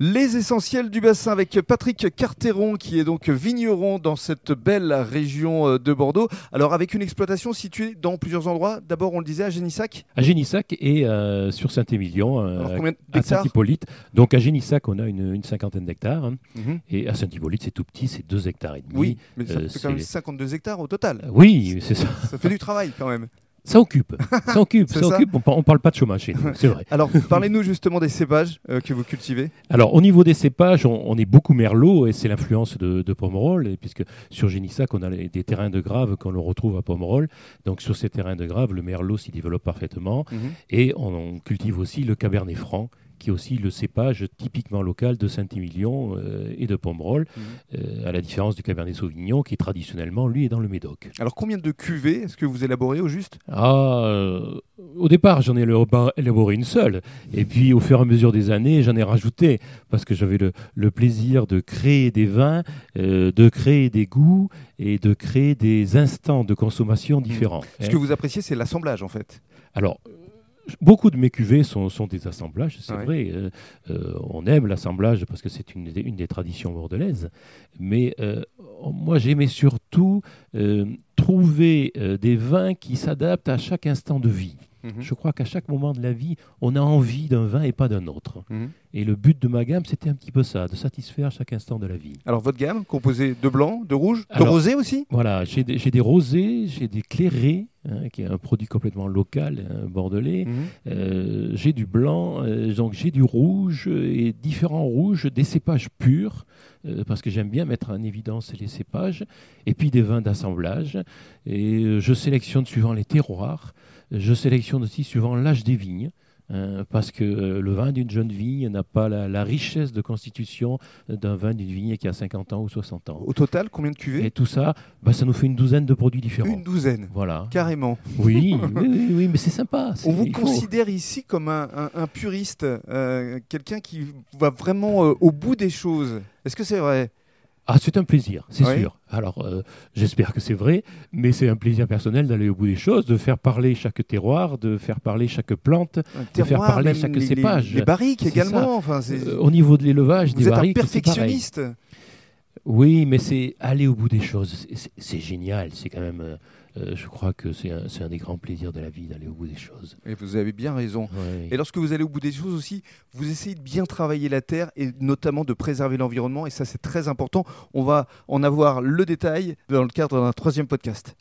Les essentiels du bassin avec Patrick Carteron qui est donc vigneron dans cette belle région euh, de Bordeaux. Alors avec une exploitation située dans plusieurs endroits. D'abord on le disait à Génissac. À Génissac et euh, sur Saint-Émilion, euh, à Saint-Hippolyte. Donc à Génissac, on a une, une cinquantaine d'hectares. hein. Mhm. Et à Saint-Hippolyte, c'est tout petit, c'est 2 hectares et demi. Oui, mais ça euh, fait quand même c'est- 52 hectares au total. Oui, c'est ça. Ça fait du travail quand même. Ça occupe. Ça occupe. Ça ça occupe. On, on parle pas de chômage c'est vrai. Alors parlez-nous justement des cépages euh, que vous cultivez. Alors, au niveau des cépages, on, on est beaucoup merlot et c'est l'influence de, de Pomerol, et puisque sur Génissac, on a les- des terrains de grave qu'on le retrouve à Pomerol. Donc, sur ces terrains de grave, le merlot s'y développe parfaitement. Et on, on cultive aussi le cabernet franc, qui est aussi le cépage typiquement local de Saint-Émilion euh, et de Pomerol, Mhm. euh, à la différence du cabernet sauvignon, qui traditionnellement, lui, est dans le Médoc. Alors combien de cuvées est-ce que vous élaborez au juste? Ah, euh, au départ, j'en ai élabo- élaboré une seule. Et puis, au fur et à mesure des années, j'en ai rajouté. Parce que j'avais le, le plaisir de créer des vins, euh, de créer des goûts et de créer des instants de consommation différents. Ce hein. que vous appréciez c'est l'assemblage en fait. Alors, beaucoup de mes cuvées sont, sont des assemblages, c'est Ouais. vrai. euh, euh, on aime l'assemblage parce que c'est une, des- une des traditions bordelaises. Mais euh, moi, j'aimais surtout trouver des vins qui s'adaptent à chaque instant de vie. Mhm. Je crois qu'à chaque moment de la vie, on a envie d'un vin et pas d'un autre. Mhm. Et le but de ma gamme, c'était un petit peu ça, de satisfaire chaque instant de la vie. Alors votre gamme composée de blanc, de rouge, de rosé aussi? Voilà, j'ai des, rosés, j'ai des clairés, hein, qui est un produit complètement local, hein, bordelais. Mhm. Euh, j'ai du blanc, euh, donc j'ai du rouge et différents rouges, des cépages purs, euh, parce que j'aime bien mettre en évidence les cépages, et puis des vins d'assemblage. Et je sélectionne suivant les terroirs, je sélectionne aussi suivant l'âge des vignes. hein, parce que euh, le vin d'une jeune vigne n'a pas la, la richesse de constitution d'un vin d'une vigne qui a 50 ans ou 60 ans. Au total, combien de cuvées? Et tout ça, bah, ça nous fait une douzaine de produits différents. Une douzaine. Voilà. Carrément. Oui, oui, oui, oui, mais c'est sympa. On vous faut- considère ici comme un, un- un puriste, euh, quelqu'un qui va vraiment euh, au bout des choses. Est-ce que c'est vrai? Ah, c'est un plaisir, c'est Oui. sûr. Alors, euh, j'espère que c'est vrai, mais c'est un plaisir personnel d'aller au bout des choses, de faire parler chaque terroir, de faire parler chaque plante. Un faire parler chaque les, cépage. Les, barriques également. Enfin, c'est- Euh, au niveau de l'élevage, vous des êtes un barriques, c'est pareil. perfectionniste. Oui, mais c'est aller au bout des choses. C'est- génial. C'est quand même. euh, euh, je crois que c'est un, des grands plaisirs de la vie d'aller au bout des choses. Et vous avez bien raison. Ouais. Et lorsque vous allez au bout des choses aussi, vous essayez de bien travailler la terre et notamment de préserver l'environnement. Et ça, c'est très important. On va en avoir le détail dans le cadre d'un troisième podcast.